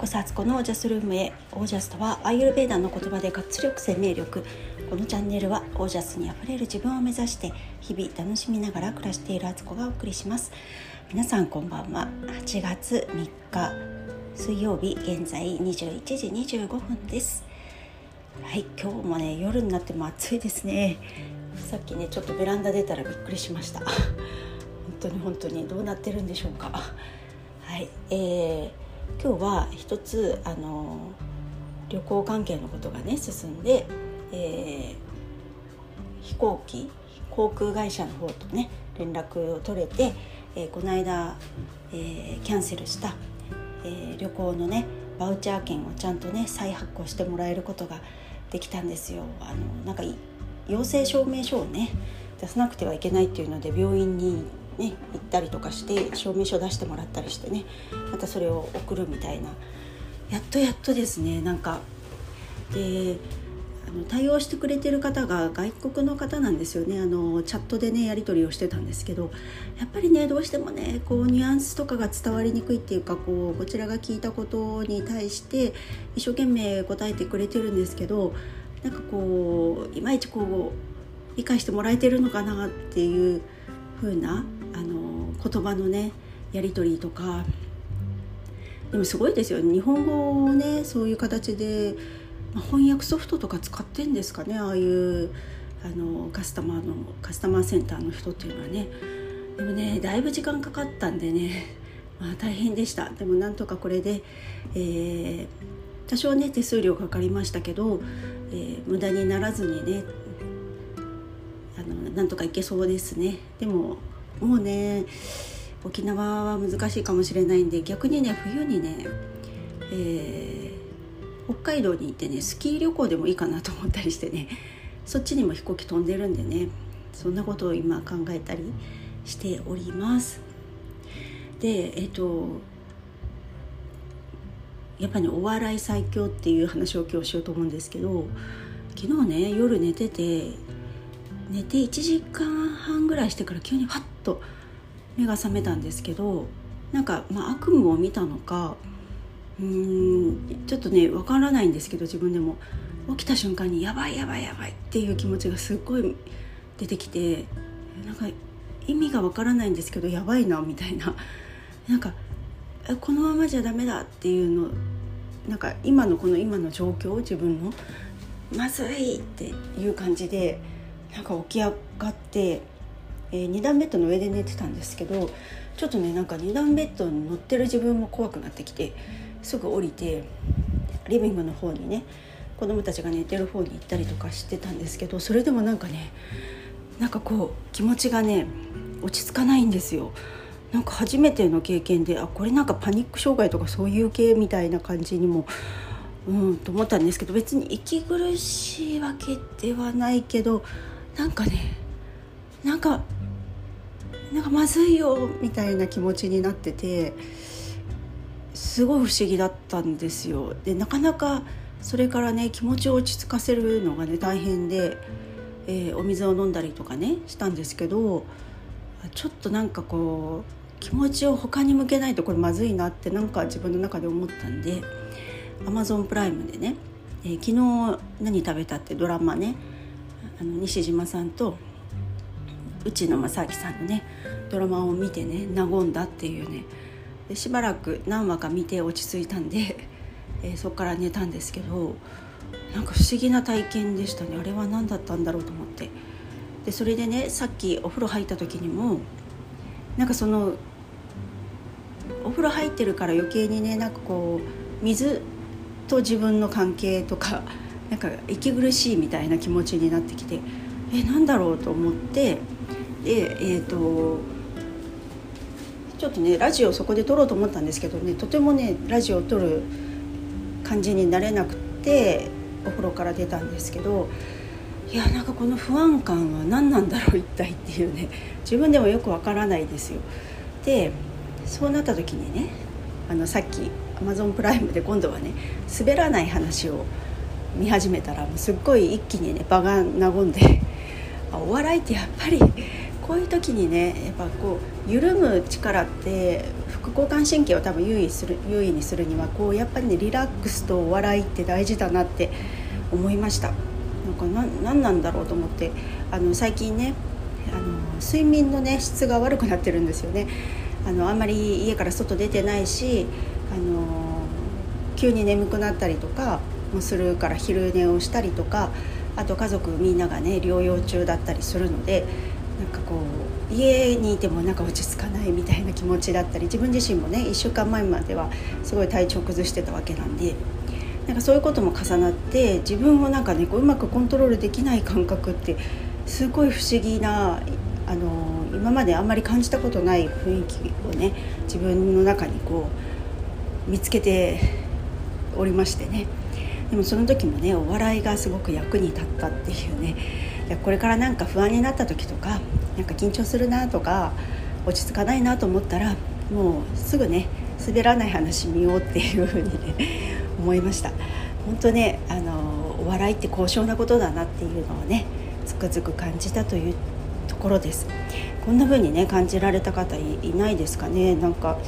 こそアツコのオージャスルームへ。オージャスとはアイユルベーダの言葉で活力生命力このチャンネルはオージャスにあふれる自分を目指して日々楽しみながら暮らしているアツコがお送りします。皆さんこんばんは。8月3日水曜日現在21時25分です。はい今日もね夜になっても暑いですね。さっきねちょっとベランダ出たらびっくりしました。本当に本当にどうなってるんでしょうか。はいえー、今日は一つあの旅行関係のことがね進んで、えー、飛行機航空会社の方とね連絡を取れて、えー、この間、えー、キャンセルした、え旅行のねバウチャー券をちゃんとね再発行してもらえることができたんですよ。あのなんか陽性証明書をね出さなくてはいけないっていうので病院にね行ったりとかして証明書出してもらったりしてねまたそれを送るみたいな。やっとやっとですねなんかで対応してくれてる方が外国の方なんですよね。あのチャットでねやり取りをしてたんですけどやっぱりねどうしてもねこうニュアンスとかが伝わりにくいっていうかこうこちらが聞いたことに対して一生懸命答えてくれてるんですけどなんかこういまいちこう理解してもらえてるのかなっていう風な言葉のねやり取りとか。でもすごいですよね。日本語をねそういう形で、ま、翻訳ソフトとか使ってんですかね。ああいうあのカスタマーのカスタマーセンターの人っていうのはね。でもねだいぶ時間かかったんでね、まあ、大変でした。でもなんとかこれで、えー、多少ね手数料かかりましたけど、えー、無駄にならずにねあのなんとかいけそうですね。でももうね沖縄は難しいかもしれないんで逆にね冬にね、えー、北海道に行ってねスキー旅行でもいいかなと思ったりしてねそっちにも飛行機飛んでるんでねそんなことを今考えたりしております。でえっ、ー、とやっぱり、ね、お笑い最強っていう話を今日しようと思うんですけど昨日ね夜寝てて寝て1時間半ぐらいしてから急にハッと目が覚めたんですけどなんか、まあ、悪夢を見たのかうーんちょっとねわからないんですけど自分でも。起きた瞬間にやばいやばいやばいっていう気持ちがすっごい出てきてなんか意味がわからないんですけどやばいなみたいな。なんかこのままじゃダメだっていうのなんか今のこの今の状況自分のまずいっていう感じでなんか起き上がってえー、2段ベッドの上で寝てたんですけどちょっとねなんか2段ベッドに乗ってる自分も怖くなってきてすぐ降りてリビングの方にね子供たちが寝てる方に行ったりとかしてたんですけどそれでもなんかねなんかこう気持ちがね落ち着かないんですよ。なんか初めての経験であこれなんかパニック障害とかそういう系みたいな感じにもうんと思ったんですけど別に息苦しいわけではないけどなんかねなんかなんかまずいよみたいな気持ちになっててすごい不思議だったんですよ。でなかなかそれからね気持ちを落ち着かせるのがね大変で、えー、お水を飲んだりとかねしたんですけどちょっとなんかこう気持ちを他に向けないとこれまずいなってなんか自分の中で思ったんで Amazon プライムでね、えー、昨日何食べたってドラマねあの西島さんと内野正明さんのねドラマを見てね和んだっていうね。でしばらく何話か見て落ち着いたんで、えー、そこから寝たんですけどなんか不思議な体験でしたね。あれは何だったんだろうと思って。でそれでねさっきお風呂入った時にもなんかそのお風呂入ってるから余計にねなんかこう水と自分の関係とかか息苦しいみたいな気持ちになってきてえなんだろうと思ってでえっ、ー、とちょっとねラジオそこで撮ろうと思ったんですけどねとてもねラジオを撮る感じになれなくてお風呂から出たんですけどいやなんかこの不安感は何なんだろう一体っていうね自分でもよくわからないですよ。でそうなった時にねあのさっきアマゾンプライムで今度はね滑らない話を見始めたらもうすっごい一気にね場が和んでお笑いってやっぱりこういう時にねやっぱこう緩む力って副交感神経を多分優位する優位にするにはこうやっぱりねリラックスとお笑いって大事だなって思いました。なんか何なんだろうと思ってあの最近ねあの睡眠のね質が悪くなってるんですよね。あのあんまり家から外出てないしあの急に眠くなったりとかもするから昼寝をしたりとかあと家族みんながね療養中だったりするのでなんかこう家にいてもなんか落ち着かないみたいな気持ちだったり自分自身もね1週間前まではすごい体調崩してたわけなんでなんかそういうことも重なって自分をなんかねこううまくコントロールできない感覚ってすごい不思議なあの今まであんまり感じたことない雰囲気をね自分の中にこう見つけておりましてね。でもその時もねお笑いがすごく役に立ったっていうね。これからなんか不安になった時とかなんか緊張するなとか落ち着かないなと思ったらもうすぐね滑らない話見ようっていうふうにね思いました。本当ねあのお笑いって高尚なことだなっていうのをねつくづく感じたというところです。こんな風にね感じられた方いないですかね。なんか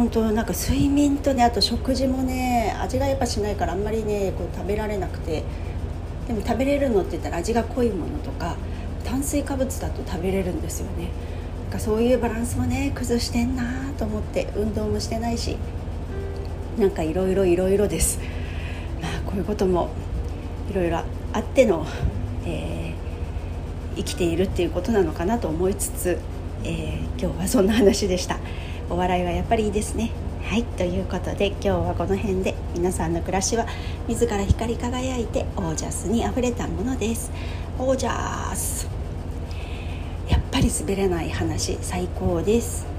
本当なんか睡眠とねあと食事もね味がやっぱしないからあんまりねこう食べられなくてでも食べれるのって言ったら味が濃いものとか炭水化物だと食べれるんですよねなんかそういうバランスもね崩してんなと思って運動もしてないしなんかいろいろいろいろですまあこういうこともいろいろあっての、えー、生きているっていうことなのかなと思いつつ、えー、今日はそんな話でした。お笑いはやっぱりいいですね。はいということで今日はこの辺で皆さんの暮らしは自ら光り輝いてオージャスにあふれたものです。オージャス。やっぱり滑らない話最高です。